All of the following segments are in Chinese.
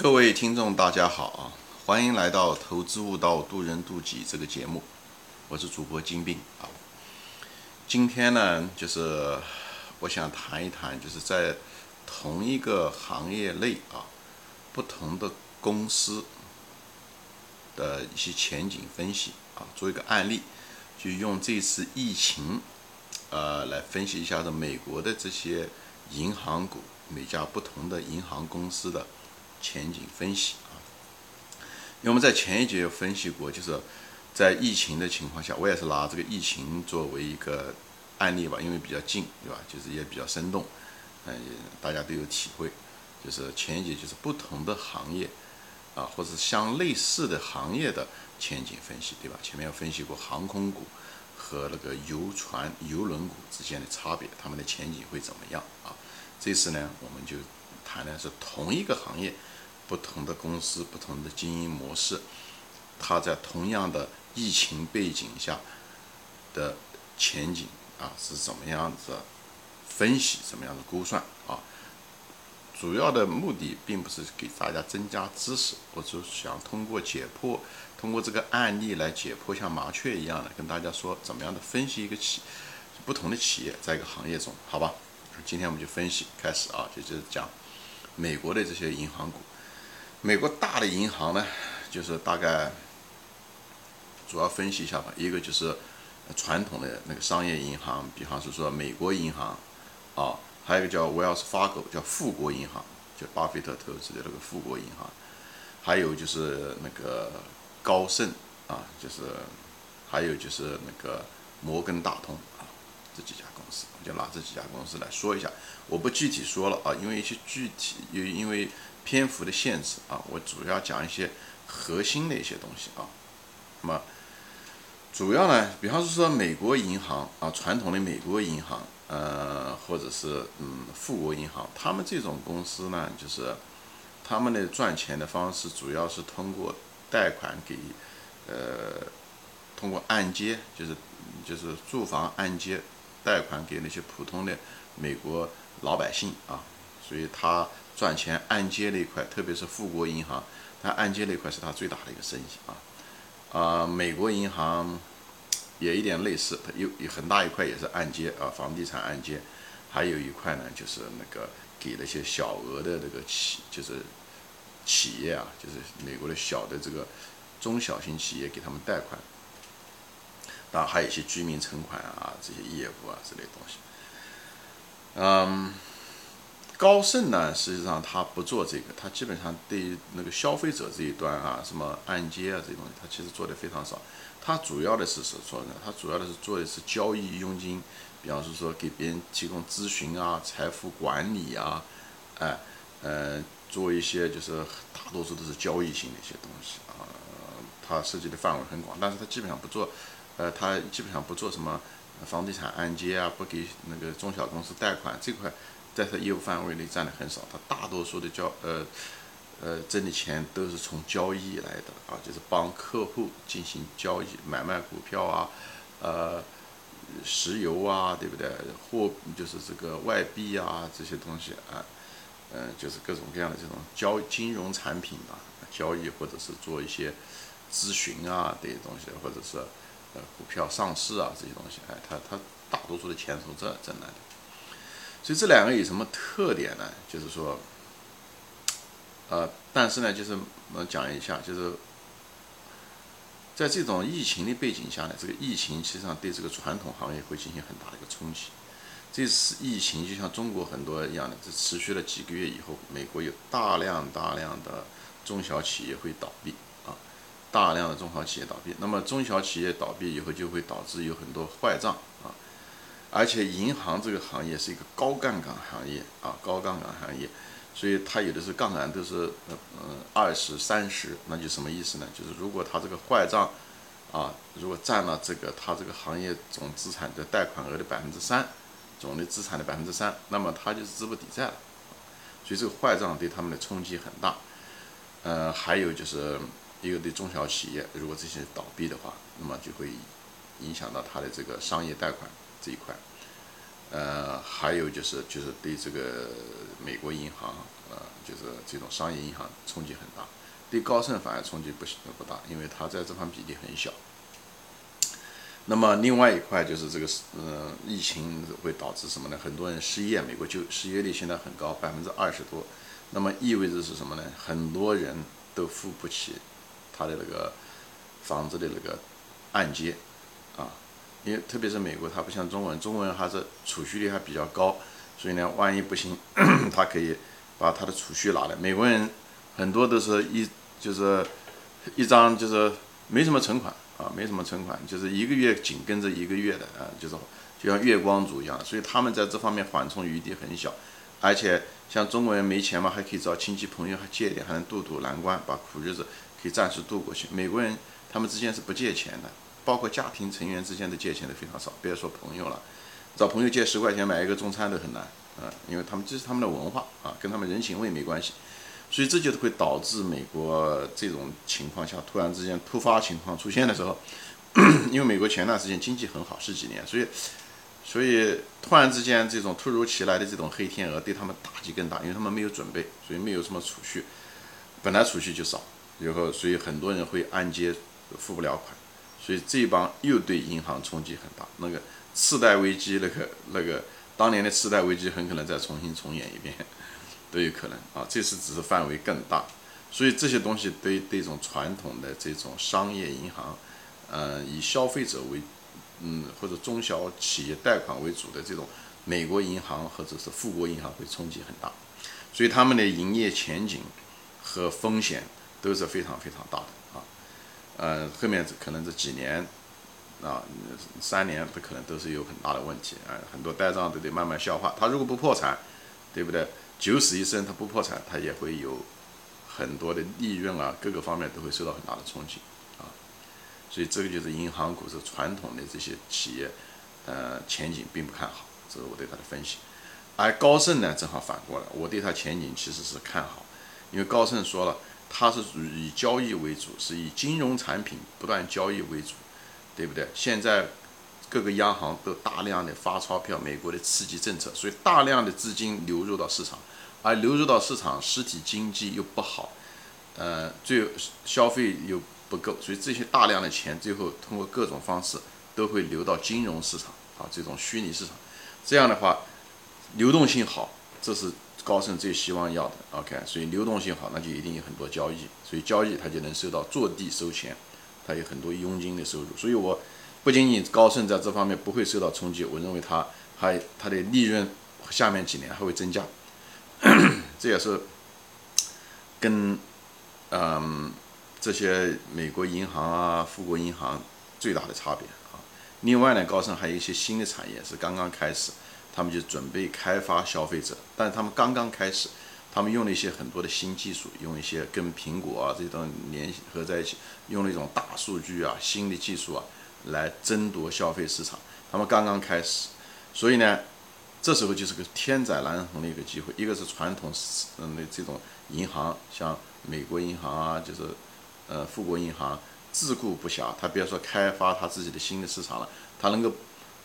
各位听众，大家好啊！欢迎来到《投资悟道，渡人渡己》这个节目，我是主播金兵啊。今天呢，就是我想谈一谈，就是在同一个行业内啊，不同的公司的一些前景分析啊，做一个案例，就用这次疫情，呃，来分析一下的美国的这些银行股，每家不同的银行公司的。前景分析啊，因为我们在前一节有分析过，就是在疫情的情况下，我也是拿这个疫情作为一个案例吧，因为比较近，对吧？就是也比较生动，嗯，大家都有体会。就是前一节就是不同的行业啊，或者相类似的行业的前景分析，对吧？前面有分析过航空股和那个游船、游轮股之间的差别，它们的前景会怎么样啊？这次呢，我们就谈的是同一个行业。不同的公司，不同的经营模式，它在同样的疫情背景下的前景啊是怎么样子分析，怎么样的估算啊？主要的目的并不是给大家增加知识，我就想通过解剖，通过这个案例来解剖，像麻雀一样的跟大家说怎么样的分析一个企不同的企业在一个行业中，好吧？今天我们就分析开始啊，就就是讲美国的这些银行股。美国大的银行呢，就是大概主要分析一下吧。一个就是传统的那个商业银行，比方是说美国银行啊，还有一个叫 Wells Fargo，叫富国银行，就巴菲特投资的那个富国银行。还有就是那个高盛啊，就是还有就是那个摩根大通，这几家公司，我就拿这几家公司来说一下。我不具体说了啊，因为一些具体，因为。篇幅的限制啊，我主要讲一些核心的一些东西啊。那么主要呢，比方说美国银行啊，传统的美国银行，呃，或者是嗯富国银行，他们这种公司呢，就是他们的赚钱的方式主要是通过贷款给呃，通过按揭，就是就是住房按揭贷款给那些普通的美国老百姓啊，所以他。赚钱按揭那一块，特别是富国银行，他按揭那块是他最大的一个生意啊。啊，美国银行也一点类似，它有有很大一块也是按揭啊，房地产按揭，还有一块呢就是那个给那些小额的这个企，就是企业啊，就是美国的小的这个中小型企业给他们贷款，当然还有一些居民存款啊这些业务啊之类东西，嗯。高盛呢，实际上他不做这个，他基本上对于那个消费者这一端啊，什么按揭啊这些东西，他其实做的非常少。他主要的是是做呢，他主要的是做的是交易佣金，比方是说给别人提供咨询啊、财富管理啊，哎，呃，做一些就是大多数都是交易性的一些东西啊。他涉及的范围很广，但是他基本上不做，呃，他基本上不做什么房地产按揭啊，不给那个中小公司贷款这块。在他业务范围内占的很少，他大多数的交呃呃挣的钱都是从交易来的啊，就是帮客户进行交易买卖股票啊，呃石油啊，对不对？货就是这个外币啊这些东西啊，嗯，就是各种各样的这种交金融产品啊交易或者是做一些咨询啊这些东西，或者是呃股票上市啊这些东西，哎，他他大多数的钱从这挣来的。所以这两个有什么特点呢？就是说，呃，但是呢，就是我讲一下，就是在这种疫情的背景下呢，这个疫情实际上对这个传统行业会进行很大的一个冲击。这次疫情就像中国很多一样的，这持续了几个月以后，美国有大量大量的中小企业会倒闭，大量的中小企业倒闭。那么中小企业倒闭以后，就会导致有很多坏账啊。而且银行这个行业是一个高杠杆行业啊，高杠杆行业，所以它有的是杠杆都是呃呃二十三十，那就什么意思呢？就是如果它这个坏账啊，如果占了这个它这个行业总资产的贷款额的百分之三，总的资产的百分之三，那么它就是资不抵债了。所以这个坏账对他们的冲击很大。呃，还有就是一个对中小企业，如果这些倒闭的话，那么就会影响到它的这个商业贷款。这一块，呃，还有就是就是对这个美国银行，呃，就是这种商业银行冲击很大。对高盛反而冲击不不大，因为它在这方比例很小。那么另外一块就是这个，嗯，疫情会导致什么呢？很多人失业，美国就失业率现在很高，百分之二十多。那么意味着是什么呢？很多人都付不起他的那个房子的那个按揭啊，因为特别是美国，它不像中国人，中国人还是储蓄率还比较高，所以呢，万一不行，他可以把他的储蓄拿来。美国人很多都是一就是一张就是没什么存款。啊，没什么存款，就是一个月紧跟着一个月的啊，就是就像月光族一样，所以他们在这方面缓冲余地很小，而且像中国人没钱嘛，还可以找亲戚朋友还借点，还能渡渡难关，把苦日子可以暂时度过去。美国人他们之间是不借钱的，包括家庭成员之间的借钱都非常少，别说朋友了，找朋友借十块钱买一个中餐都很难啊，因为他们这是他们的文化啊，跟他们人情味没关系。所以这就会导致美国这种情况下突然之间突发情况出现的时候，因为美国前段时间经济很好十几年，所以所以突然之间这种突如其来的这种黑天鹅对他们打击更大，因为他们没有准备，所以没有什么储蓄，本来储蓄就少，然后所以很多人会按揭付不了款，所以这帮又对银行冲击很大。那个次贷危机，那个那个当年的次贷危机很可能再重新重演一遍。都有可能啊，这次只是范围更大，所以这些东西对这种传统的这种商业银行，呃，以消费者为，嗯，或者中小企业贷款为主的这种美国银行或者是富国银行会冲击很大，所以他们的营业前景和风险都是非常非常大的啊，呃，后面可能这几年啊，三年不可能都是有很大的问题啊，很多呆账都得慢慢消化，他如果不破产，对不对？九死一生，它不破产，它也会有很多的利润啊，各个方面都会受到很大的冲击啊。所以这个就是银行股是传统的这些企业，呃，前景并不看好，这是我对它的分析。而高盛呢，正好反过来，我对它前景其实是看好，因为高盛说了，它是属于以交易为主，是以金融产品不断交易为主，对不对？现在。各个央行都大量的发钞票，美国的刺激政策，所以大量的资金流入到市场，而流入到市场，实体经济又不好，呃，最消费又不够，所以这些大量的钱最后通过各种方式都会流到金融市场啊，这种虚拟市场，这样的话流动性好，这是高盛最希望要的。OK，所以流动性好，那就一定有很多交易，所以交易它就能收到坐地收钱，它有很多佣金的收入，所以我。不仅仅高盛在这方面不会受到冲击，我认为它还它的利润下面几年还会增加，这也是跟嗯这些美国银行啊、富国银行最大的差别啊。另外呢，高盛还有一些新的产业是刚刚开始，他们就准备开发消费者，但是他们刚刚开始，他们用了一些很多的新技术，用一些跟苹果啊这种联合在一起，用了一种大数据啊、新的技术啊。来争夺消费市场，他们刚刚开始，所以呢，这时候就是个天载难逢的一个机会。一个是传统嗯的这种银行，像美国银行啊，就是呃富国银行，自顾不暇，他别说开发他自己的新的市场了，他能够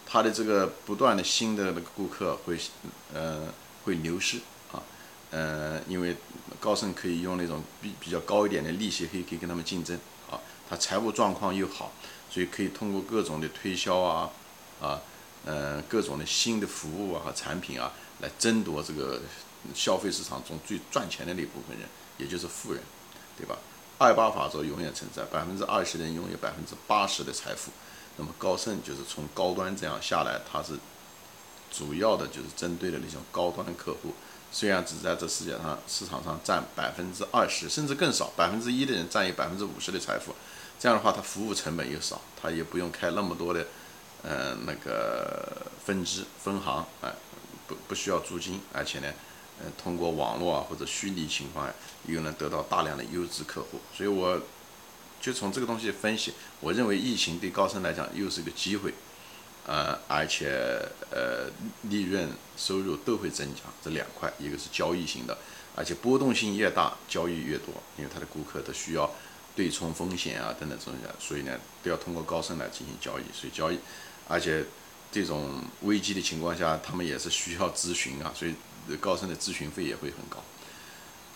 他的这个不断的新的那个顾客会呃会流失啊，呃因为高盛可以用那种比比较高一点的利息，可以可以跟他们竞争啊，他财务状况又好。所以可以通过各种的推销啊，啊，嗯，各种的新的服务啊和产品啊，来争夺这个消费市场中最赚钱的那部分人，也就是富人，对吧？二八法则永远存在，百分之二十的人拥有百分之八十的财富。那么高盛就是从高端这样下来，它是主要的就是针对的那种高端客户，虽然只在这世界上市场上占百分之二十，甚至更少，百分之一的人占有百分之五十的财富。这样的话，它服务成本又少，它也不用开那么多的，呃，那个分支分行，哎，不不需要租金，而且呢，呃，通过网络啊或者虚拟情况，又能得到大量的优质客户。所以我就从这个东西分析，我认为疫情对高盛来讲又是一个机会，呃，而且呃，利润收入都会增加。这两块，一个是交易型的，而且波动性越大，交易越多，因为他的顾客都需要。对冲风险啊等等这些所以呢都要通过高盛来进行交易，所以交易，而且这种危机的情况下，他们也是需要咨询啊，所以高盛的咨询费也会很高，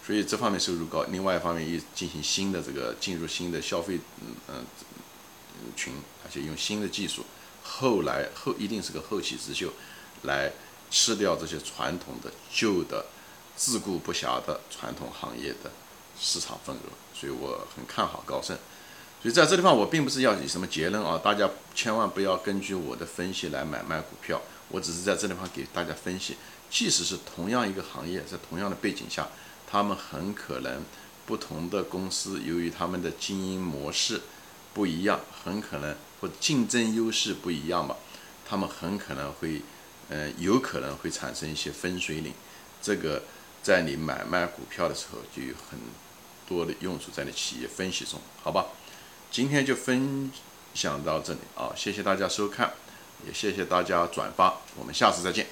所以这方面收入高。另外一方面，也进行新的这个进入新的消费嗯嗯群，而且用新的技术，后来后一定是个后起之秀，来吃掉这些传统的旧的自顾不暇的传统行业的市场份额。所以我很看好高盛。所以在这地方，我并不是要以什么结论啊，大家千万不要根据我的分析来买卖股票。我只是在这地方给大家分析，即使是同样一个行业，在同样的背景下，他们很可能不同的公司，由于他们的经营模式不一样，很可能或竞争优势不一样吧，他们很可能会，嗯，有可能会产生一些分水岭。这个在你买卖股票的时候就有很多的用处，在你企业分析中，好吧？今天就分享到这里啊，谢谢大家收看，也谢谢大家转发，我们下次再见。